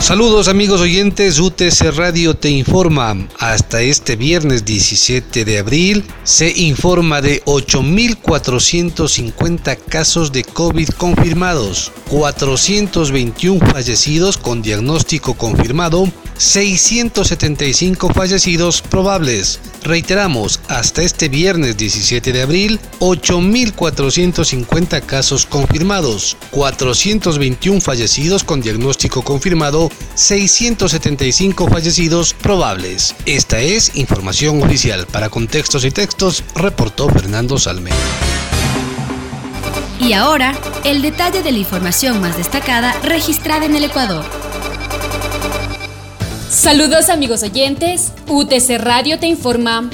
Saludos amigos oyentes, UTC Radio te informa. Hasta este viernes 17 de abril se informa de 8.450 casos de COVID confirmados, 421 fallecidos con diagnóstico confirmado, 675 fallecidos probables. Reiteramos, hasta este viernes 17 de abril, 8.450 casos confirmados, 421 fallecidos con diagnóstico confirmado, 675 fallecidos probables. Esta es información oficial. Para contextos y textos, reportó Fernando Salme. Y ahora, el detalle de la información más destacada registrada en el Ecuador. Saludos amigos oyentes, UTC Radio te informa.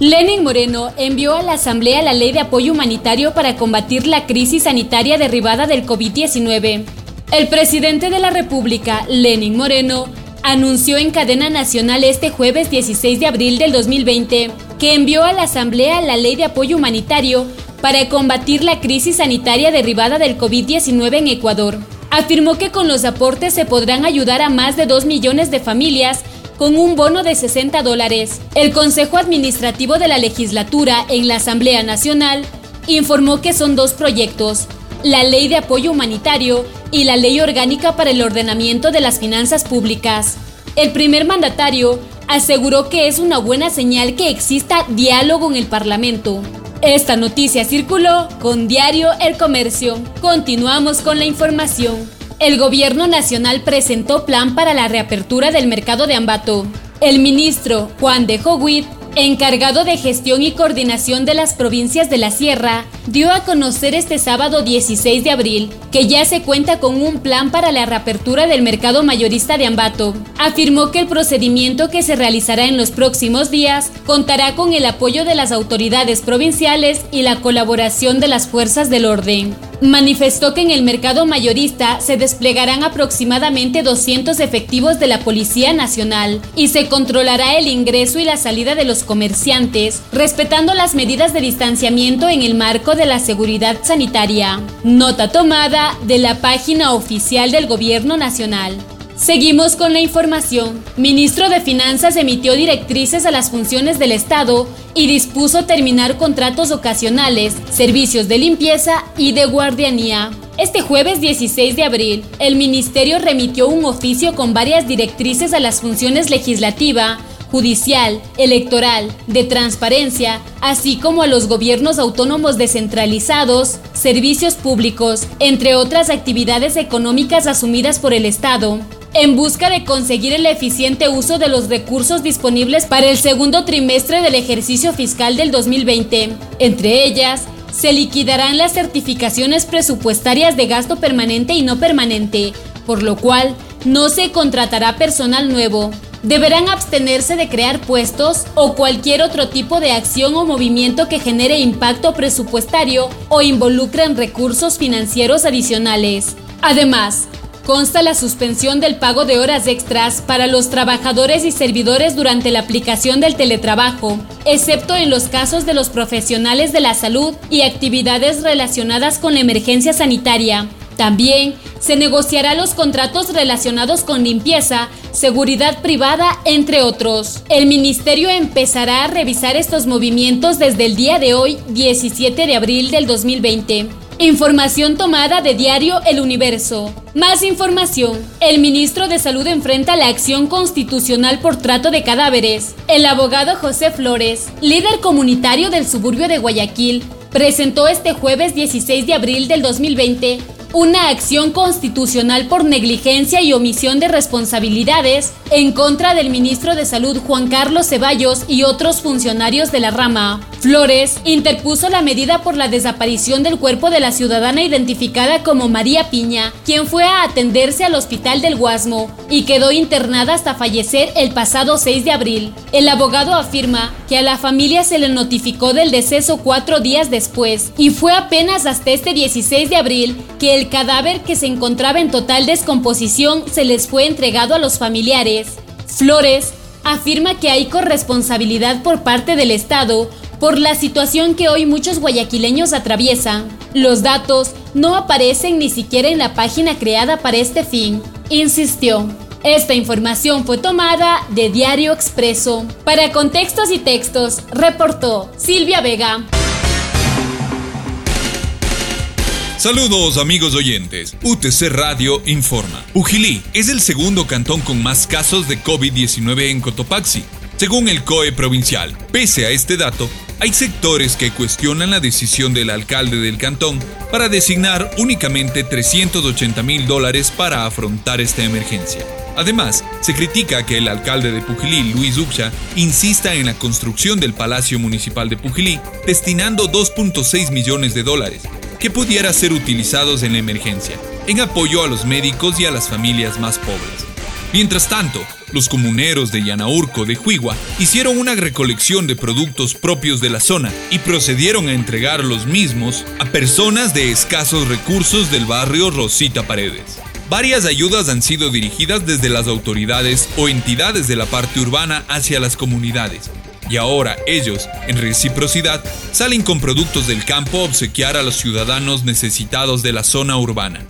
Lenin Moreno envió a la Asamblea la Ley de Apoyo Humanitario para combatir la crisis sanitaria derivada del COVID-19. El presidente de la República, Lenin Moreno, anunció en cadena nacional este jueves 16 de abril del 2020 que envió a la Asamblea la Ley de Apoyo Humanitario para combatir la crisis sanitaria derivada del COVID-19 en Ecuador. Afirmó que con los aportes se podrán ayudar a más de 2 millones de familias con un bono de 60 dólares. El Consejo Administrativo de la Legislatura en la Asamblea Nacional informó que son dos proyectos, la Ley de Apoyo Humanitario y la Ley Orgánica para el Ordenamiento de las Finanzas Públicas. El primer mandatario aseguró que es una buena señal que exista diálogo en el Parlamento. Esta noticia circuló con Diario El Comercio. Continuamos con la información. El Gobierno Nacional presentó plan para la reapertura del mercado de Ambato. El ministro Juan de Joguit encargado de gestión y coordinación de las provincias de la Sierra, dio a conocer este sábado 16 de abril que ya se cuenta con un plan para la reapertura del mercado mayorista de Ambato. Afirmó que el procedimiento que se realizará en los próximos días contará con el apoyo de las autoridades provinciales y la colaboración de las fuerzas del orden manifestó que en el mercado mayorista se desplegarán aproximadamente 200 efectivos de la Policía Nacional y se controlará el ingreso y la salida de los comerciantes, respetando las medidas de distanciamiento en el marco de la seguridad sanitaria. Nota tomada de la página oficial del Gobierno Nacional. Seguimos con la información. Ministro de Finanzas emitió directrices a las funciones del Estado y dispuso terminar contratos ocasionales, servicios de limpieza y de guardianía. Este jueves 16 de abril, el Ministerio remitió un oficio con varias directrices a las funciones legislativa, judicial, electoral, de transparencia, así como a los gobiernos autónomos descentralizados, servicios públicos, entre otras actividades económicas asumidas por el Estado en busca de conseguir el eficiente uso de los recursos disponibles para el segundo trimestre del ejercicio fiscal del 2020. Entre ellas, se liquidarán las certificaciones presupuestarias de gasto permanente y no permanente, por lo cual no se contratará personal nuevo. Deberán abstenerse de crear puestos o cualquier otro tipo de acción o movimiento que genere impacto presupuestario o involucren recursos financieros adicionales. Además, consta la suspensión del pago de horas extras para los trabajadores y servidores durante la aplicación del teletrabajo, excepto en los casos de los profesionales de la salud y actividades relacionadas con la emergencia sanitaria. También se negociará los contratos relacionados con limpieza, seguridad privada, entre otros. El ministerio empezará a revisar estos movimientos desde el día de hoy, 17 de abril del 2020. Información tomada de Diario El Universo. Más información. El ministro de Salud enfrenta la acción constitucional por trato de cadáveres. El abogado José Flores, líder comunitario del suburbio de Guayaquil, presentó este jueves 16 de abril del 2020 una acción constitucional por negligencia y omisión de responsabilidades en contra del ministro de Salud Juan Carlos Ceballos y otros funcionarios de la rama. Flores interpuso la medida por la desaparición del cuerpo de la ciudadana identificada como María Piña, quien fue a atenderse al hospital del Guasmo y quedó internada hasta fallecer el pasado 6 de abril. El abogado afirma que a la familia se le notificó del deceso cuatro días después y fue apenas hasta este 16 de abril que el El cadáver que se encontraba en total descomposición se les fue entregado a los familiares. Flores afirma que hay corresponsabilidad por parte del Estado por la situación que hoy muchos guayaquileños atraviesan. Los datos no aparecen ni siquiera en la página creada para este fin, insistió. Esta información fue tomada de Diario Expreso. Para contextos y textos, reportó Silvia Vega. Saludos amigos oyentes. UTC Radio informa. Ujilí es el segundo cantón con más casos de COVID-19 en Cotopaxi, según el COE provincial. Pese a este dato, hay sectores que cuestionan la decisión del alcalde del cantón para designar únicamente 380 mil dólares para afrontar esta emergencia. Además, se critica que el alcalde de Pujilí, Luis Uxa, insista en la construcción del Palacio Municipal de Pujilí, destinando 2.6 millones de dólares, que pudiera ser utilizados en la emergencia, en apoyo a los médicos y a las familias más pobres. Mientras tanto, los comuneros de Yanaurco de Juigua hicieron una recolección de productos propios de la zona y procedieron a entregar los mismos a personas de escasos recursos del barrio Rosita Paredes. Varias ayudas han sido dirigidas desde las autoridades o entidades de la parte urbana hacia las comunidades. Y ahora ellos, en reciprocidad, salen con productos del campo a obsequiar a los ciudadanos necesitados de la zona urbana.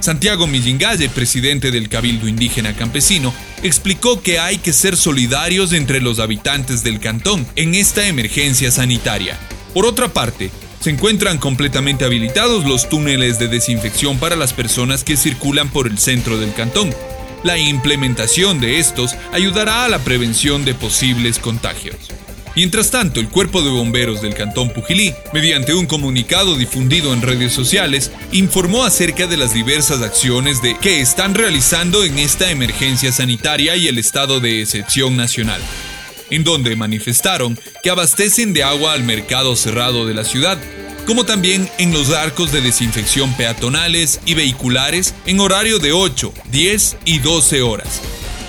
Santiago Millingalle, presidente del Cabildo Indígena Campesino, explicó que hay que ser solidarios entre los habitantes del cantón en esta emergencia sanitaria. Por otra parte, se encuentran completamente habilitados los túneles de desinfección para las personas que circulan por el centro del cantón. La implementación de estos ayudará a la prevención de posibles contagios. Mientras tanto, el Cuerpo de Bomberos del Cantón Pujilí, mediante un comunicado difundido en redes sociales, informó acerca de las diversas acciones de que están realizando en esta emergencia sanitaria y el estado de excepción nacional en donde manifestaron que abastecen de agua al mercado cerrado de la ciudad, como también en los arcos de desinfección peatonales y vehiculares en horario de 8, 10 y 12 horas.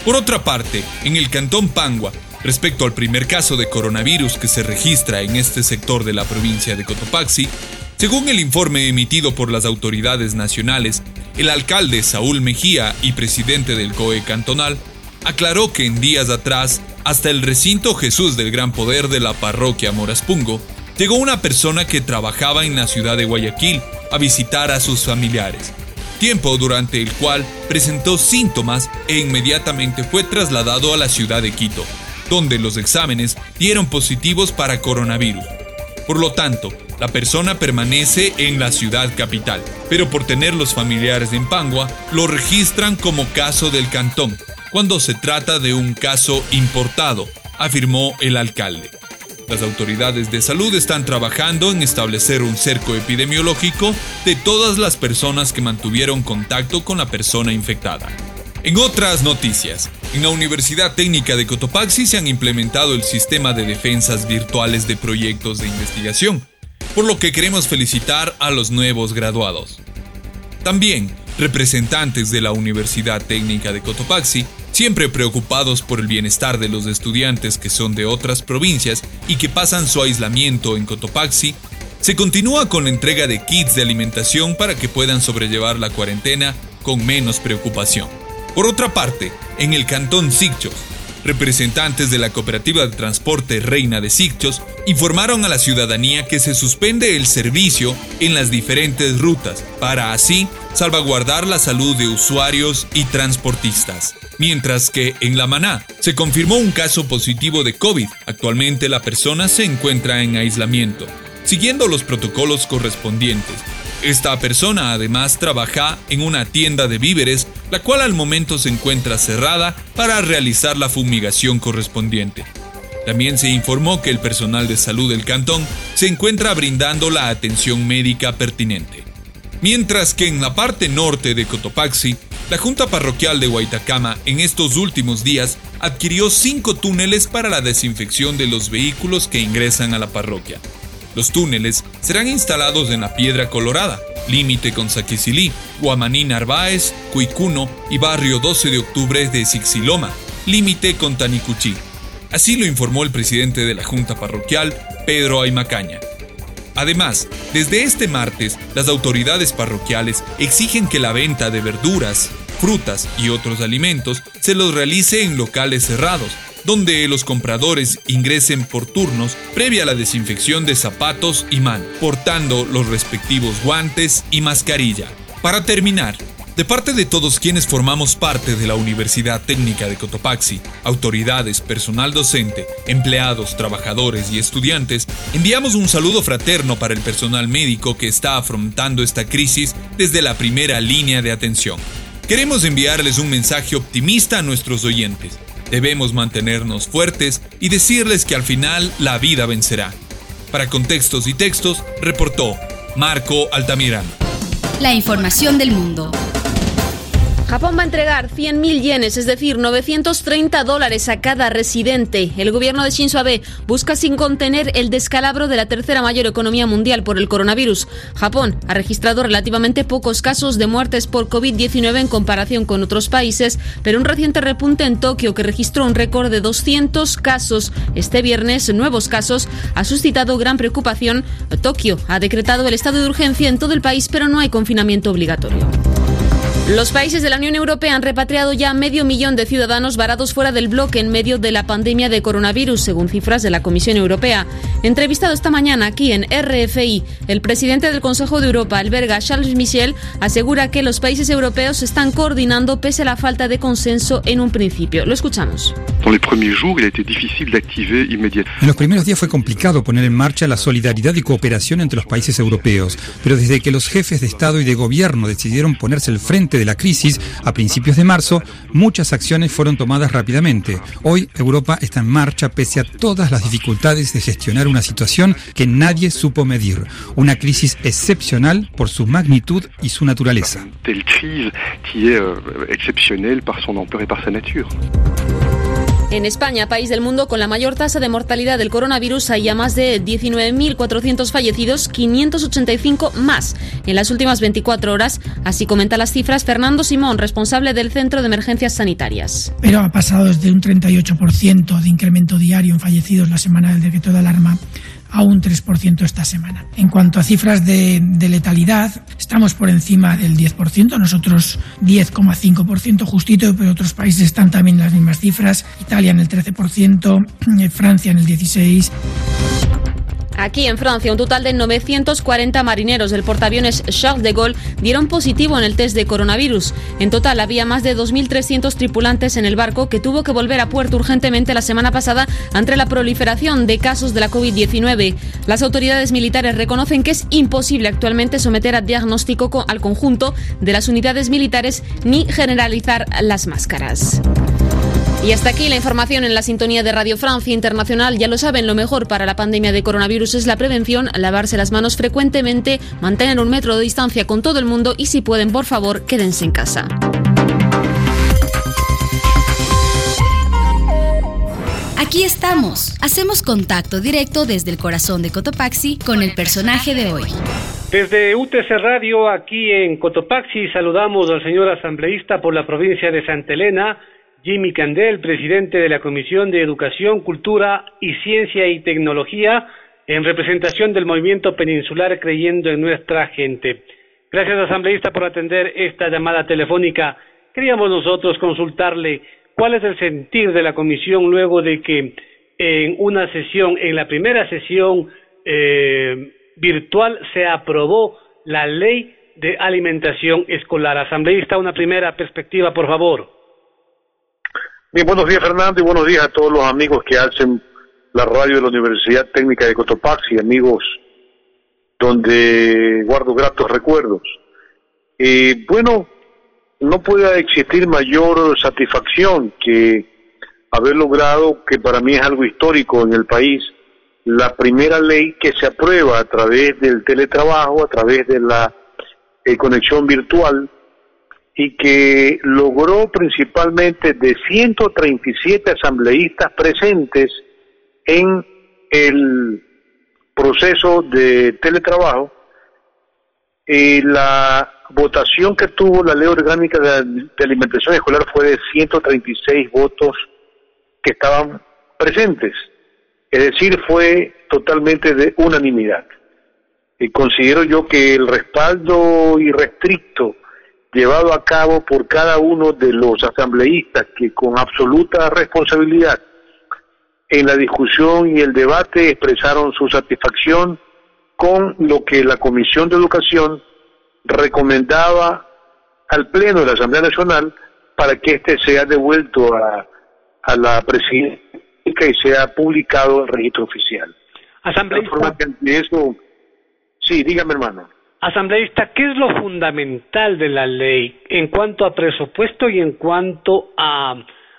Por otra parte, en el cantón Pangua, respecto al primer caso de coronavirus que se registra en este sector de la provincia de Cotopaxi, según el informe emitido por las autoridades nacionales, el alcalde Saúl Mejía y presidente del COE cantonal aclaró que en días atrás hasta el recinto Jesús del Gran Poder de la parroquia Moraspungo, llegó una persona que trabajaba en la ciudad de Guayaquil a visitar a sus familiares, tiempo durante el cual presentó síntomas e inmediatamente fue trasladado a la ciudad de Quito, donde los exámenes dieron positivos para coronavirus. Por lo tanto, la persona permanece en la ciudad capital, pero por tener los familiares en Pangua, lo registran como caso del cantón, cuando se trata de un caso importado, afirmó el alcalde. Las autoridades de salud están trabajando en establecer un cerco epidemiológico de todas las personas que mantuvieron contacto con la persona infectada. En otras noticias, en la Universidad Técnica de Cotopaxi se han implementado el sistema de defensas virtuales de proyectos de investigación, por lo que queremos felicitar a los nuevos graduados. También, representantes de la Universidad Técnica de Cotopaxi siempre preocupados por el bienestar de los estudiantes que son de otras provincias y que pasan su aislamiento en Cotopaxi, se continúa con la entrega de kits de alimentación para que puedan sobrellevar la cuarentena con menos preocupación. Por otra parte, en el cantón Sicchos, representantes de la cooperativa de transporte Reina de Sicchos informaron a la ciudadanía que se suspende el servicio en las diferentes rutas para así salvaguardar la salud de usuarios y transportistas. Mientras que en La Maná se confirmó un caso positivo de COVID. Actualmente la persona se encuentra en aislamiento, siguiendo los protocolos correspondientes. Esta persona además trabaja en una tienda de víveres, la cual al momento se encuentra cerrada para realizar la fumigación correspondiente. También se informó que el personal de salud del cantón se encuentra brindando la atención médica pertinente. Mientras que en la parte norte de Cotopaxi la Junta Parroquial de Guaitacama en estos últimos días adquirió cinco túneles para la desinfección de los vehículos que ingresan a la parroquia. Los túneles serán instalados en la Piedra Colorada, límite con Saquisilí, Guamaní Narváez, Cuicuno y barrio 12 de octubre de Sixiloma, límite con Tanicuchí. Así lo informó el presidente de la Junta Parroquial, Pedro Aymacaña. Además, desde este martes, las autoridades parroquiales exigen que la venta de verduras, frutas y otros alimentos se los realice en locales cerrados, donde los compradores ingresen por turnos previa la desinfección de zapatos y manos, portando los respectivos guantes y mascarilla. Para terminar, de parte de todos quienes formamos parte de la Universidad Técnica de Cotopaxi, autoridades, personal docente, empleados, trabajadores y estudiantes, enviamos un saludo fraterno para el personal médico que está afrontando esta crisis desde la primera línea de atención. Queremos enviarles un mensaje optimista a nuestros oyentes. Debemos mantenernos fuertes y decirles que al final la vida vencerá. Para contextos y textos, reportó Marco Altamirano. La información del mundo. Japón va a entregar 100.000 yenes, es decir, 930 dólares a cada residente. El gobierno de Shinzo Abe busca sin contener el descalabro de la tercera mayor economía mundial por el coronavirus. Japón ha registrado relativamente pocos casos de muertes por COVID-19 en comparación con otros países, pero un reciente repunte en Tokio que registró un récord de 200 casos este viernes, nuevos casos, ha suscitado gran preocupación. Tokio ha decretado el estado de urgencia en todo el país, pero no hay confinamiento obligatorio. Los países de la Unión Europea han repatriado ya medio millón de ciudadanos varados fuera del bloque en medio de la pandemia de coronavirus, según cifras de la Comisión Europea. Entrevistado esta mañana aquí en RFI, el presidente del Consejo de Europa, alberga Charles Michel, asegura que los países europeos se están coordinando pese a la falta de consenso en un principio. Lo escuchamos. En los primeros días fue complicado poner en marcha la solidaridad y cooperación entre los países europeos, pero desde que los jefes de Estado y de Gobierno decidieron ponerse al frente de la crisis, a principios de marzo, muchas acciones fueron tomadas rápidamente. Hoy Europa está en marcha pese a todas las dificultades de gestionar una situación que nadie supo medir. Una crisis excepcional por su magnitud y su naturaleza. En España, país del mundo con la mayor tasa de mortalidad del coronavirus, hay ya más de 19.400 fallecidos, 585 más en las últimas 24 horas. Así comenta las cifras Fernando Simón, responsable del Centro de Emergencias Sanitarias. Pero ha pasado desde un 38% de incremento diario en fallecidos la semana del decreto de alarma a un 3% esta semana. En cuanto a cifras de, letalidad, estamos por encima del 10%, nosotros 10,5% justito, pero otros países están también en las mismas cifras, Italia en el 13%, eh, Francia en el 16%. Aquí en Francia, un total de 940 marineros del portaaviones Charles de Gaulle dieron positivo en el test de coronavirus. En total, había más de 2.300 tripulantes en el barco que tuvo que volver a puerto urgentemente la semana pasada ante la proliferación de casos de la COVID-19. Las autoridades militares reconocen que es imposible actualmente someter a diagnóstico al conjunto de las unidades militares ni generalizar las máscaras. Y hasta aquí la información en la sintonía de Radio Francia Internacional. Ya lo saben, lo mejor para la pandemia de coronavirus es la prevención, lavarse las manos frecuentemente, mantener un metro de distancia con todo el mundo y si pueden, por favor, quédense en casa. Aquí estamos. Hacemos contacto directo desde el corazón de Cotopaxi con el personaje de hoy. Desde UTC Radio, aquí en Cotopaxi, saludamos al señor asambleísta por la provincia de Santa Elena, Jimmy Candel, presidente de la Comisión de Educación, Cultura y Ciencia y Tecnología, en representación del movimiento peninsular creyendo en nuestra gente. Gracias, asambleísta, por atender esta llamada telefónica. Queríamos nosotros consultarle cuál es el sentir de la comisión luego de que en una sesión, en la primera sesión eh, virtual, se aprobó la ley de alimentación escolar. Asambleísta, una primera perspectiva, por favor. Bien, buenos días Fernando y buenos días a todos los amigos que hacen la radio de la Universidad Técnica de Cotopaxi, amigos donde guardo gratos recuerdos. Eh, bueno, no puede existir mayor satisfacción que haber logrado, que para mí es algo histórico en el país, la primera ley que se aprueba a través del teletrabajo, a través de la eh, conexión virtual, y que logró principalmente de 137 asambleístas presentes en el proceso de teletrabajo, y la votación que tuvo la ley orgánica de, alimentación escolar fue de 136 votos que estaban presentes, es decir, fue totalmente de unanimidad. Y considero yo que el respaldo irrestricto llevado a cabo por cada uno de los asambleístas que con absoluta responsabilidad en la discusión y el debate expresaron su satisfacción con lo que la Comisión de Educación recomendaba al Pleno de la Asamblea Nacional para que éste sea devuelto a, a la presidencia y sea publicado en el registro oficial. Asambleísta. eso, sí, dígame hermano. Asambleísta, ¿qué es lo fundamental de la ley en cuanto a presupuesto y en cuanto a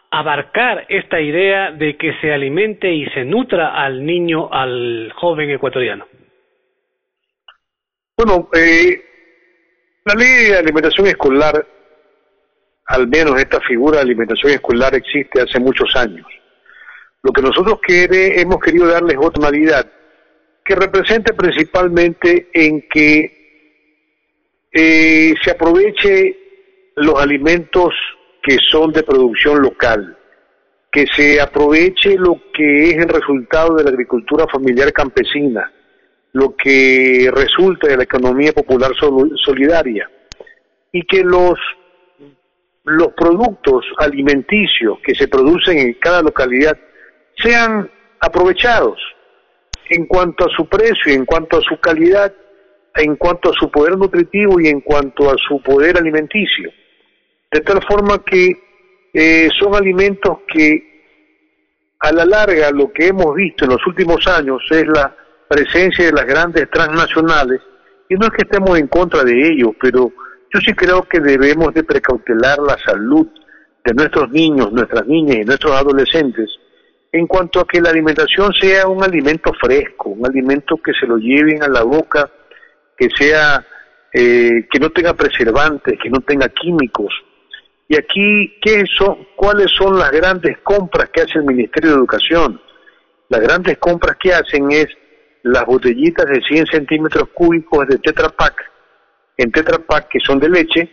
abarcar esta idea de que se alimente y se nutra al niño, al joven ecuatoriano? Bueno, eh, la ley de alimentación escolar, al menos esta figura de alimentación escolar existe hace muchos años. Lo que nosotros quiere, hemos querido darles otra modalidad que represente principalmente en que eh, se aproveche los alimentos que son de producción local, que se aproveche lo que es el resultado de la agricultura familiar campesina, lo que resulta de la economía popular solidaria, y que los, los productos alimenticios que se producen en cada localidad sean aprovechados en cuanto a su precio, en cuanto a su calidad, en cuanto a su poder nutritivo y en cuanto a su poder alimenticio. De tal forma que eh, son alimentos que a la larga lo que hemos visto en los últimos años es la presencia de las grandes transnacionales y no es que estemos en contra de ellos, pero yo sí creo que debemos de precautelar la salud de nuestros niños, nuestras niñas y nuestros adolescentes en cuanto a que la alimentación sea un alimento fresco, un alimento que se lo lleven a la boca, que sea eh, que no tenga preservantes, que no tenga químicos, y aquí, ¿qué son, ¿cuáles son las grandes compras que hace el Ministerio de Educación? Las grandes compras que hacen es las botellitas de 100 centímetros cúbicos de Tetra Pak, en Tetra Pak que son de leche,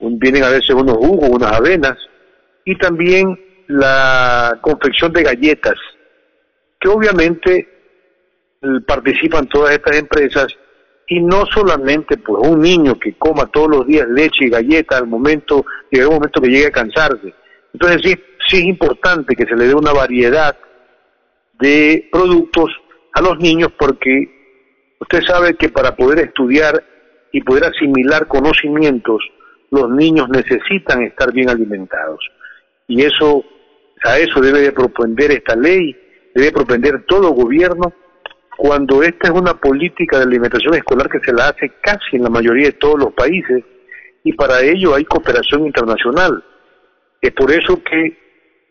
vienen a veces unos jugos, unas avenas, y también la confección de galletas, que obviamente participan todas estas empresas y no solamente pues un niño que coma todos los días leche y galleta al momento, llega un momento que llegue a cansarse. Entonces sí, sí es importante que se le dé una variedad de productos a los niños porque usted sabe que para poder estudiar y poder asimilar conocimientos, los niños necesitan estar bien alimentados. Y eso, a eso debe de propender esta ley, debe propender todo gobierno cuando esta es una política de alimentación escolar que se la hace casi en la mayoría de todos los países y para ello hay cooperación internacional. Es por eso que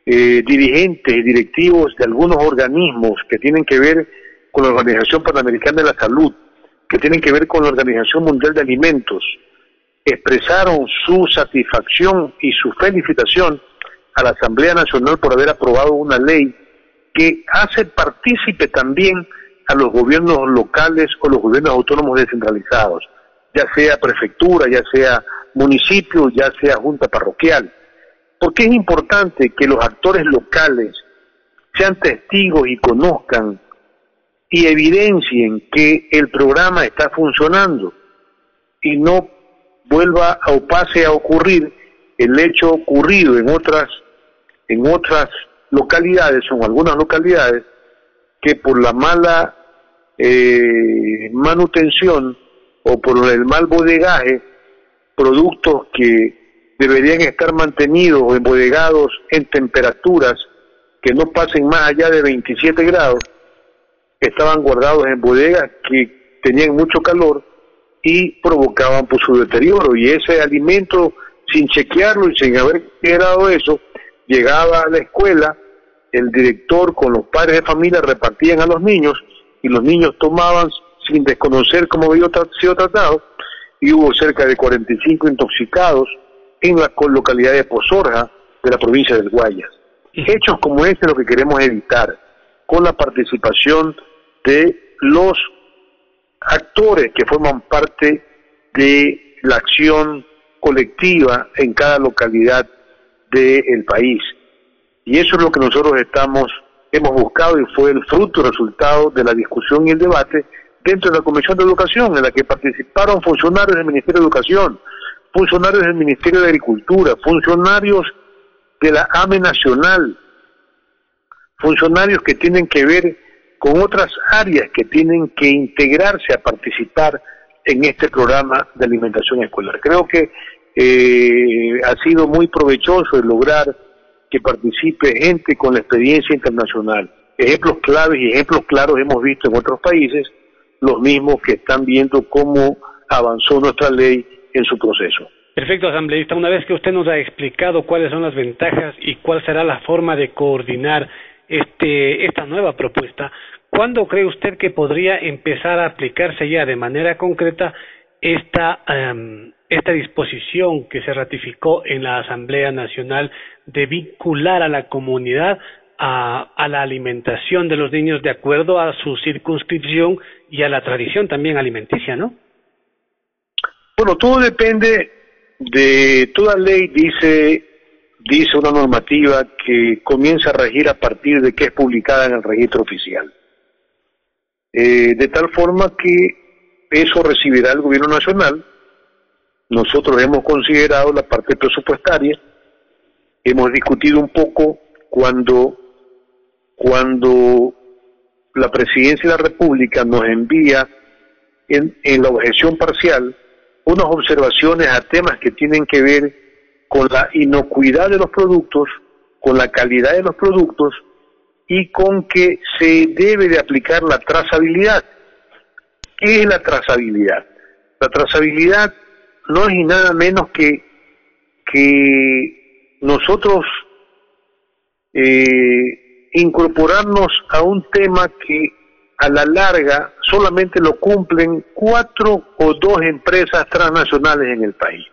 eh, dirigentes y directivos de algunos organismos que tienen que ver con la Organización Panamericana de la Salud, que tienen que ver con la Organización Mundial de Alimentos, expresaron su satisfacción y su felicitación a la Asamblea Nacional por haber aprobado una ley que hace partícipe también a los gobiernos locales o los gobiernos autónomos descentralizados, ya sea prefectura, ya sea municipio, ya sea junta parroquial. Porque es importante que los actores locales sean testigos y conozcan y evidencien que el programa está funcionando y no vuelva o pase a ocurrir el hecho ocurrido en otras en otras localidades o en algunas localidades que por la mala eh, manutención o por el mal bodegaje, productos que deberían estar mantenidos o embodegados en temperaturas que no pasen más allá de 27 grados, estaban guardados en bodegas que tenían mucho calor y provocaban por su deterioro. Y ese alimento, sin chequearlo y sin haber generado eso, llegaba a la escuela, el director con los padres de familia repartían a los niños y los niños tomaban sin desconocer cómo había sido tratado y hubo cerca de 45 intoxicados en la localidad de Pozorja de la provincia del Guayas. Hechos como este es lo que queremos evitar con la participación de los actores que forman parte de la acción colectiva en cada localidad del país. Y eso es lo que nosotros estamos hemos buscado y fue el fruto, resultado de la discusión y el debate dentro de la Comisión de Educación, en la que participaron funcionarios del Ministerio de Educación, funcionarios del Ministerio de Agricultura, funcionarios de la AME Nacional, funcionarios que tienen que ver con otras áreas que tienen que integrarse a participar en este programa de alimentación escolar. Creo que eh, ha sido muy provechoso el lograr que participe gente con la experiencia internacional. Ejemplos claves y ejemplos claros hemos visto en otros países, los mismos que están viendo cómo avanzó nuestra ley en su proceso. Perfecto, asambleísta. Una vez que usted nos ha explicado cuáles son las ventajas y cuál será la forma de coordinar este, esta nueva propuesta, ¿cuándo cree usted que podría empezar a aplicarse ya de manera concreta esta, em, esta disposición que se ratificó en la Asamblea Nacional de vincular a la comunidad a, la alimentación de los niños de acuerdo a su circunscripción y a la tradición también alimenticia, ¿no? Bueno, todo depende de toda ley dice dice una normativa que comienza a regir a partir de que es publicada en el registro oficial. Eh, de tal forma que eso recibirá el gobierno nacional. Nosotros hemos considerado la parte presupuestaria, hemos discutido un poco cuando, cuando la presidencia de la República nos envía en, en la objeción parcial unas observaciones a temas que tienen que ver con la inocuidad de los productos, con la calidad de los productos y con que se debe de aplicar la trazabilidad. ¿Qué es la trazabilidad? La trazabilidad no es nada menos que que nosotros eh, incorporarnos a un tema que a la larga solamente lo cumplen cuatro o dos empresas transnacionales en el país.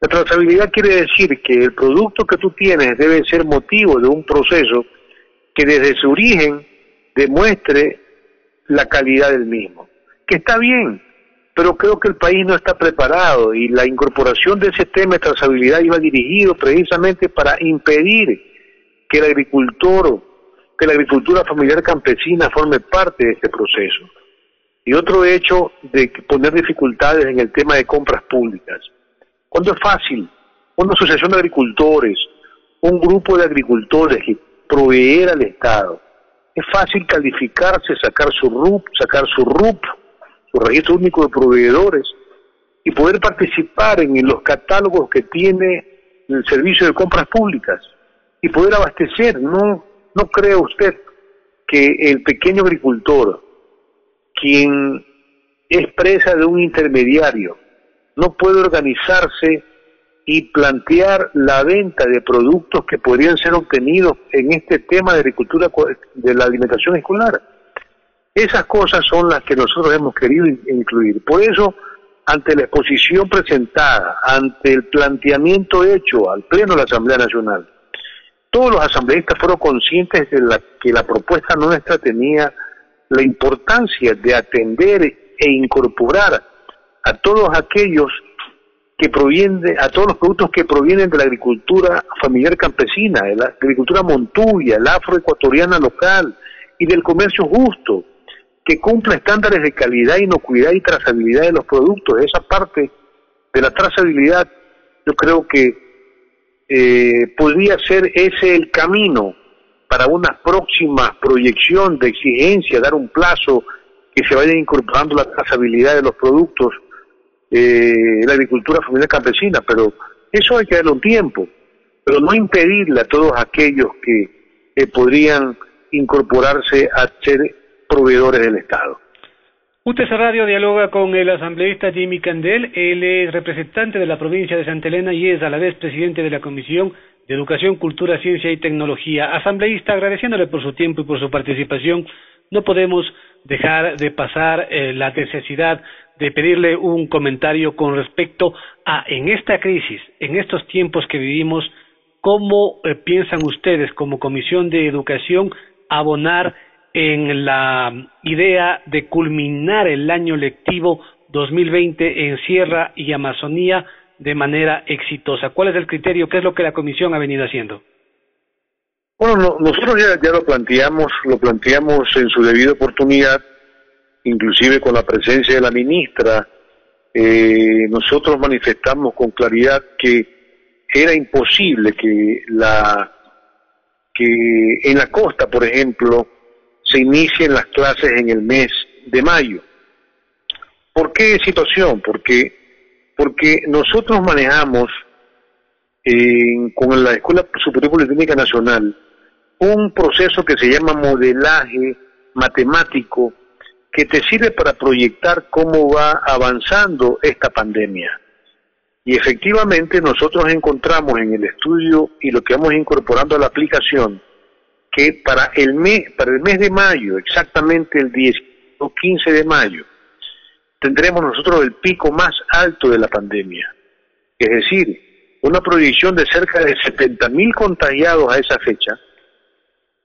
La trazabilidad quiere decir que el producto que tú tienes debe ser motivo de un proceso que desde su origen demuestre la calidad del mismo. Que está bien, pero creo que el país no está preparado y la incorporación de ese tema de trazabilidad iba dirigido precisamente para impedir que el agricultor que la agricultura familiar campesina forme parte de este proceso. Y otro hecho de poner dificultades en el tema de compras públicas. Cuando es fácil, una asociación de agricultores, un grupo de agricultores que proveer al Estado, es fácil calificarse, sacar su RUP, sacar su RUP, su registro único de proveedores, y poder participar en los catálogos que tiene el servicio de compras públicas y poder abastecer, no ¿No cree usted que el pequeño agricultor, quien es presa de un intermediario, no puede organizarse y plantear la venta de productos que podrían ser obtenidos en este tema de agricultura de la alimentación escolar? Esas cosas son las que nosotros hemos querido incluir. Por eso, ante la exposición presentada, ante el planteamiento hecho al Pleno de la Asamblea Nacional, todos los asambleístas fueron conscientes de la, que la propuesta nuestra tenía la importancia de atender e incorporar a todos aquellos que provienen, a todos los productos que provienen de la agricultura familiar campesina, de la agricultura montuya, la afroecuatoriana local y del comercio justo, que cumpla estándares de calidad, inocuidad y trazabilidad de los productos. Esa parte de la trazabilidad yo creo que eh, podría ser ese el camino para una próxima proyección de exigencia, dar un plazo que se vaya incorporando la trazabilidad de los productos eh, la agricultura familiar campesina, pero eso hay que darle un tiempo, pero no impedirle a todos aquellos que podrían incorporarse a ser proveedores del Estado. UTC Radio dialoga con el asambleísta Jimmy Candel. Él es representante de la provincia de Santa Elena y es a la vez presidente de la Comisión de Educación, Cultura, Ciencia y Tecnología. Asambleísta, agradeciéndole por su tiempo y por su participación, no podemos dejar de pasar eh, la necesidad de pedirle un comentario con respecto a, en esta crisis, en estos tiempos que vivimos, cómo eh, piensan ustedes como Comisión de Educación abonar en la idea de culminar el año lectivo 2020 en Sierra y Amazonía de manera exitosa. ¿Cuál es el criterio? ¿Qué es lo que la Comisión ha venido haciendo? Bueno, nosotros ya, ya, lo planteamos, lo planteamos en su debida oportunidad inclusive con la presencia de la ministra, eh, nosotros manifestamos con claridad que era imposible que la que en la costa, por ejemplo, se inicien las clases en el mes de mayo. ¿Por qué situación? Porque, porque nosotros manejamos con la Escuela Superior Politécnica Nacional un proceso que se llama modelaje matemático que te sirve para proyectar cómo va avanzando esta pandemia. Y efectivamente nosotros encontramos en el estudio y lo que vamos incorporando a la aplicación que para el mes, para el mes de mayo, exactamente el 10 o 15 de mayo, tendremos nosotros el pico más alto de la pandemia. Es decir, una proyección de cerca de 70.000 contagiados a esa fecha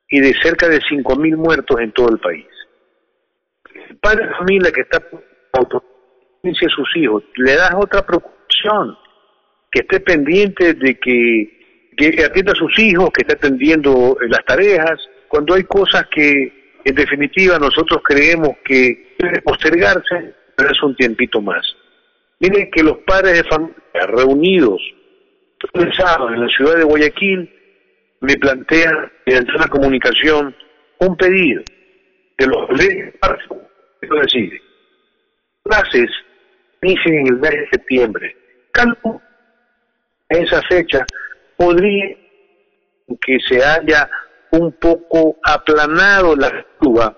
y de cerca de 5.000 muertos en todo el país. El padre de familia que está a sus hijos, le das otra preocupación, que esté pendiente de que, que atienda a sus hijos, que esté atendiendo las tareas, cuando hay cosas que en definitiva nosotros creemos que deben postergarse, pero es un tiempito más. Miren que los padres de familia reunidos el sábado en la ciudad de Guayaquil me plantean mediante una comunicación un pedido de los leyes lo decide. Clases inician en el mes de septiembre. Calculo en esa fecha podría que se haya un poco aplanado la curva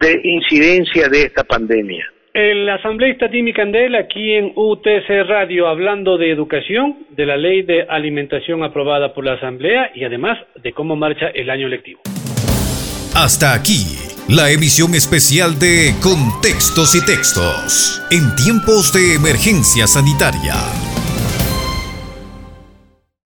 de incidencia de esta pandemia. El asambleísta Timmy Candel aquí en UTC Radio hablando de educación, de la ley de alimentación aprobada por la Asamblea y además de cómo marcha el año lectivo. Hasta aquí la emisión especial de Contextos y Textos en tiempos de emergencia sanitaria.